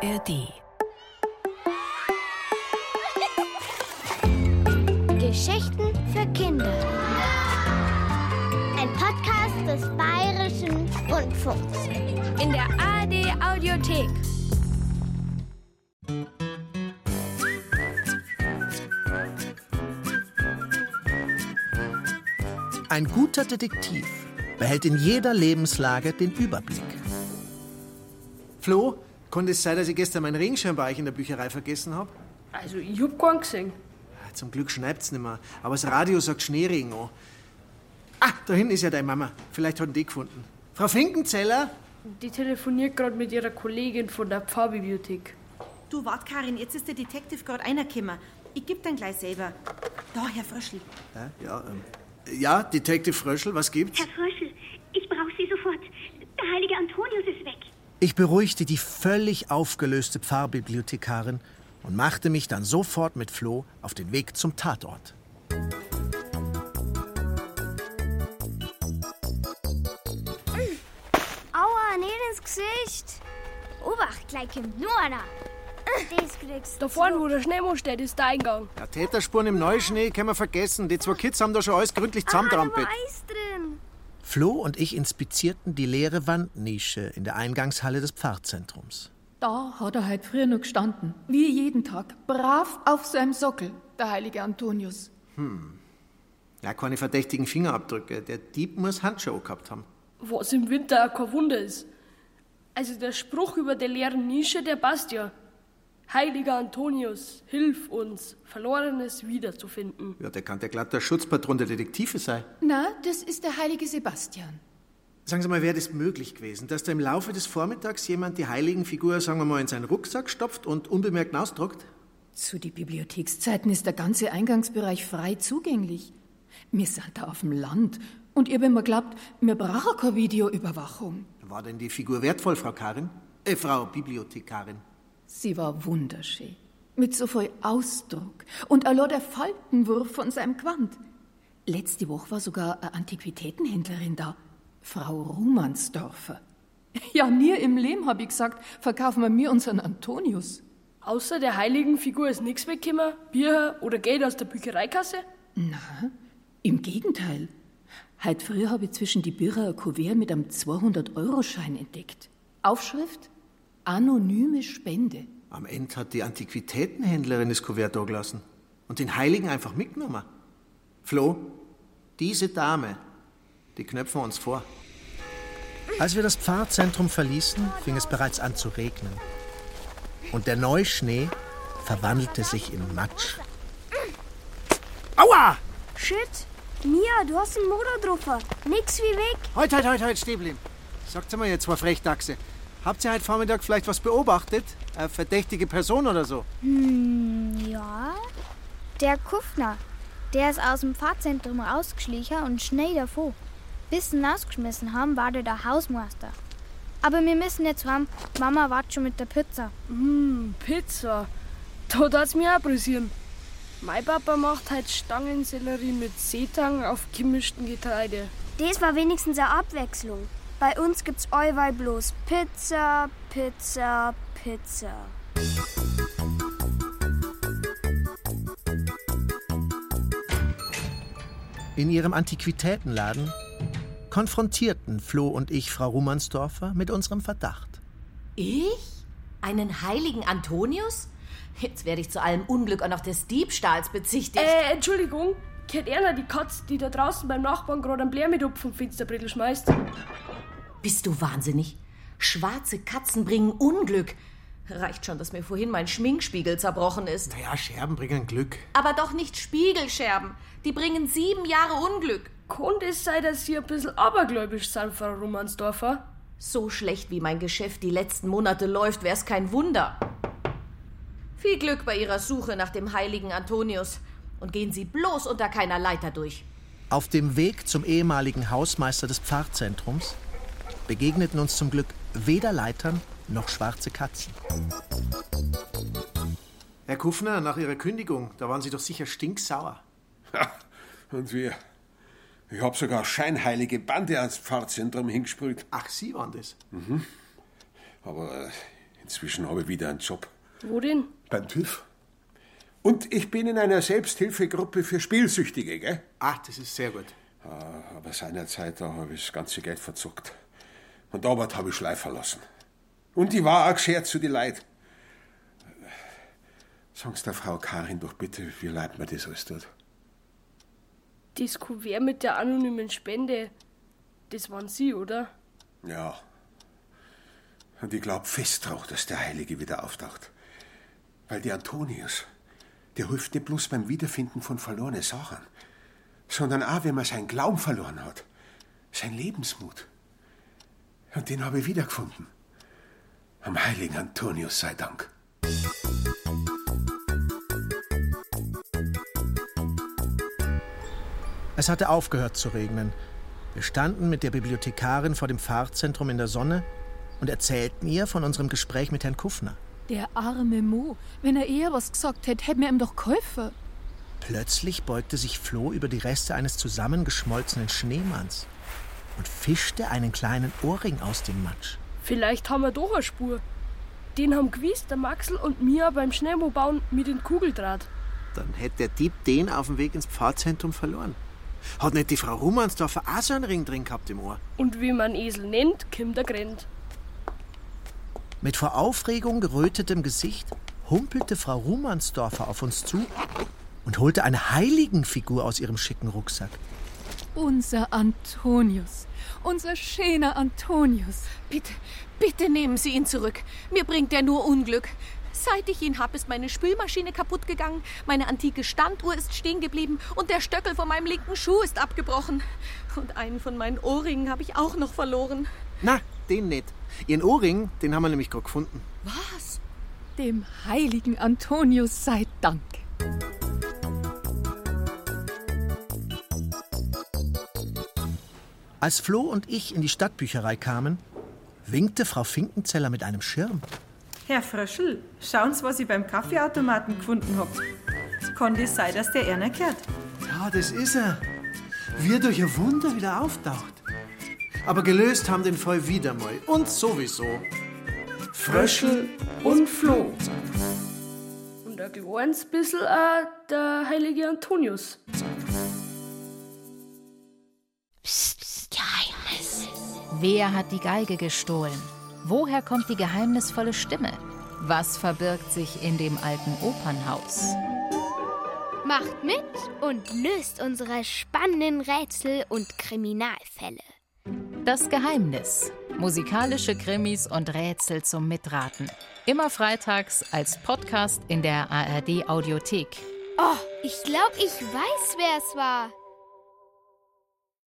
ARD. Geschichten für Kinder. Ein Podcast des Bayerischen Rundfunks. In der ARD Audiothek. Ein guter Detektiv behält in jeder Lebenslage den Überblick. Flo, konnte es sein, dass ich gestern meinen Regenschirm bei euch in der Bücherei vergessen habe? Also, ich hab keinen gesehen. Zum Glück schneit's nicht mehr. Aber das Radio sagt Schneeregen an. Ah, da hinten ist ja deine Mama. Vielleicht hat ihn die gefunden. Frau Finkenzeller? Die telefoniert gerade mit ihrer Kollegin von der Pfarrbibliothek. Du, wart, Karin, jetzt ist der Detective gerade reingekommen. Ich geb dann gleich selber. Da, Herr Fröschl. Ja, ja, ähm, ja, Detective Fröschel, was gibt's? Herr Fröschel, ich brauche Sie sofort. Der heilige Antonius ist weg. Ich beruhigte die völlig aufgelöste Pfarrbibliothekarin und machte mich dann sofort mit Flo auf den Weg zum Tatort. Aua, nicht ins Gesicht. Obacht, gleich kommt nur einer. Das kriegst du. Da vorne, wo der Schneemann steht, ist der Eingang. Ja, Täterspuren im Neuschnee können wir vergessen. Die zwei Kids haben da schon alles gründlich Ah, da zusammentrampelt. war Eis drin. Flo und ich inspizierten die leere Wandnische in der Eingangshalle des Pfarrzentrums. Da hat er heute früher noch gestanden. Wie jeden Tag. Brav auf seinem Sockel, der heilige Antonius. Ja, keine verdächtigen Fingerabdrücke. Der Dieb muss Handschuhe gehabt haben. Was im Winter auch kein Wunder ist. Also, der Spruch über der leeren Nische, der passt ja. Heiliger Antonius, hilf uns, Verlorenes wiederzufinden. Ja, der kann der glatt der Schutzpatron der Detektive sein. Na, das ist der heilige Sebastian. Sagen Sie mal, wäre das möglich gewesen, dass da im Laufe des Vormittags jemand die Heiligenfigur, sagen wir mal, in seinen Rucksack stopft und unbemerkt ausdruckt? Zu die Bibliothekszeiten ist der ganze Eingangsbereich frei zugänglich. Wir sind da auf dem Land. Und ihr, wenn man glaubt, wir brauchen keine Videoüberwachung. War denn die Figur wertvoll, Frau Karin? Äh, Frau Bibliothekarin. Sie war wunderschön. Mit so viel Ausdruck. Und allein der Faltenwurf von seinem Gewand. Letzte Woche war sogar eine Antiquitätenhändlerin da. Frau Rumansdorfer. Ja, mir im Leben, hab ich gesagt, verkaufen wir mir unseren Antonius. Außer der heiligen Figur ist nichts weggekommen, Bier oder Geld aus der Büchereikasse? Na, im Gegenteil. Heute früh habe ich zwischen die Bücher ein Kuvert mit einem 200-Euro-Schein entdeckt. Aufschrift: Anonyme Spende. Am Ende hat die Antiquitätenhändlerin das Kuvert da gelassen und den Heiligen einfach mitgenommen. Flo, diese Dame, die knöpfen wir uns vor. Als wir das Pfarrzentrum verließen, fing es bereits an zu regnen. Und der Neuschnee verwandelte sich in Matsch. Aua! Shit. Mia, du hast einen Motor drauf. Nix wie weg. Halt, halt, halt, halt, stehen bleiben. Sagt mal jetzt, zwei Frechdachse. Habt ihr heute Vormittag vielleicht was beobachtet? Eine verdächtige Person oder so? Ja. Der Kuffner. Der ist aus dem Fahrzentrum rausgeschlichen und schnell davor. Bis sie ihn ausgeschmissen haben, war der der Hausmeister. Aber wir müssen jetzt heim. Mama wartet schon mit der Pizza. Hm, Pizza. Da darf's mir auch interessieren. Mein Papa macht halt Stangensellerie mit Seetang auf gemischten Getreide. Das war wenigstens eine Abwechslung. Bei uns gibt's allweil bloß Pizza, Pizza, Pizza. In ihrem Antiquitätenladen konfrontierten Flo und ich Frau Rumansdorfer mit unserem Verdacht. Ich? Einen heiligen Antonius? Jetzt werde ich zu allem Unglück auch noch des Diebstahls bezichtigt. Äh, Entschuldigung. Kennt Erna die Katz, die da draußen beim Nachbarn gerade einen Blär mit Upfen Finsterbrettel schmeißt? Bist du wahnsinnig? Schwarze Katzen bringen Unglück. Reicht schon, dass mir vorhin mein Schminkspiegel zerbrochen ist. Naja, Scherben bringen Glück. Aber doch nicht Spiegelscherben. Die bringen sieben Jahre Unglück. Konnte es sein, dass Sie ein bisschen abergläubisch sind, Frau Romansdorfer? So schlecht wie mein Geschäft die letzten Monate läuft, wär's kein Wunder. Viel Glück bei Ihrer Suche nach dem heiligen Antonius. Und gehen Sie bloß unter keiner Leiter durch. Auf dem Weg zum ehemaligen Hausmeister des Pfarrzentrums begegneten uns zum Glück weder Leitern noch schwarze Katzen. Herr Kuffner, nach Ihrer Kündigung, da waren Sie doch sicher stinksauer. Und wir. Ich hab sogar scheinheilige Bande ans Pfarrzentrum hingesprüht. Ach, Sie waren das? Aber äh, Inzwischen habe ich wieder einen Job. Wo denn? Beim TÜV. Und ich bin in einer Selbsthilfegruppe für Spielsüchtige, gell? Ach, das ist sehr gut. Ah, Aber seinerzeit, da habe ich das ganze Geld verzuckt. Und Arbeit habe ich schleifen lassen. Und die war auch geschert zu die Leid. Sag's der Frau Karin doch bitte, wie leid mir das alles tut. Das Kuvert mit der anonymen Spende, das waren Sie, oder? Ja. Und ich glaub fest drauf, dass der Heilige wieder auftaucht. Weil der Antonius, der hilft nicht bloß beim Wiederfinden von verlorenen Sachen, sondern auch, wenn man seinen Glauben verloren hat. Sein Lebensmut. Und den habe ich wiedergefunden. Am heiligen Antonius sei Dank. Es hatte aufgehört zu regnen. Wir standen mit der Bibliothekarin vor dem Pfarrzentrum in der Sonne und erzählten ihr von unserem Gespräch mit Herrn Kuffner. Der arme Mo, wenn er eher was gesagt hätte, hätten wir ihm doch geholfen. Plötzlich beugte sich Floh über die Reste eines zusammengeschmolzenen Schneemanns und fischte einen kleinen Ohrring aus dem Matsch. Vielleicht haben wir doch eine Spur. Den haben gewiss der Maxel und Mia beim Schneemobauen mit dem Kugeldraht. Dann hätte der Dieb den auf dem Weg ins Pfarrzentrum verloren. Hat nicht die Frau Rumansdorfer auch so einen Ring drin gehabt im Ohr? Und wie man Esel nennt, kommt der Grennt. Mit vor Aufregung gerötetem Gesicht humpelte Frau Rumansdorfer auf uns zu und holte eine Heiligenfigur aus ihrem schicken Rucksack. Unser Antonius, unser schöner Antonius. Bitte, bitte nehmen Sie ihn zurück. Mir bringt er nur Unglück. Seit ich ihn hab, ist meine Spülmaschine kaputt gegangen, meine antike Standuhr ist stehen geblieben und der Stöckel von meinem linken Schuh ist abgebrochen. Und einen von meinen Ohrringen habe ich auch noch verloren. Na, den nicht. Ihren Ohrring, den haben wir nämlich gerade gefunden. Was? Dem heiligen Antonius sei Dank. Als Floh und ich in die Stadtbücherei kamen, winkte Frau Finkenzeller mit einem Schirm. Herr Fröschel, schauen Sie, was ich beim Kaffeeautomaten gefunden hab. Kann das sein, dass der einer kehrt? Ja, das ist er. Wie er durch ein Wunder wieder auftaucht. Aber gelöst haben den Fall wieder mal. Und sowieso. Fröschel und Floh. Und ein kleines bisschen auch der heilige Antonius. Wer hat die Geige gestohlen? Woher kommt die geheimnisvolle Stimme? Was verbirgt sich in dem alten Opernhaus? Macht mit und löst unsere spannenden Rätsel und Kriminalfälle. Das Geheimnis. Musikalische Krimis und Rätsel zum Mitraten. Immer freitags als Podcast in der ARD Audiothek. Oh, ich glaube, ich weiß, wer es war.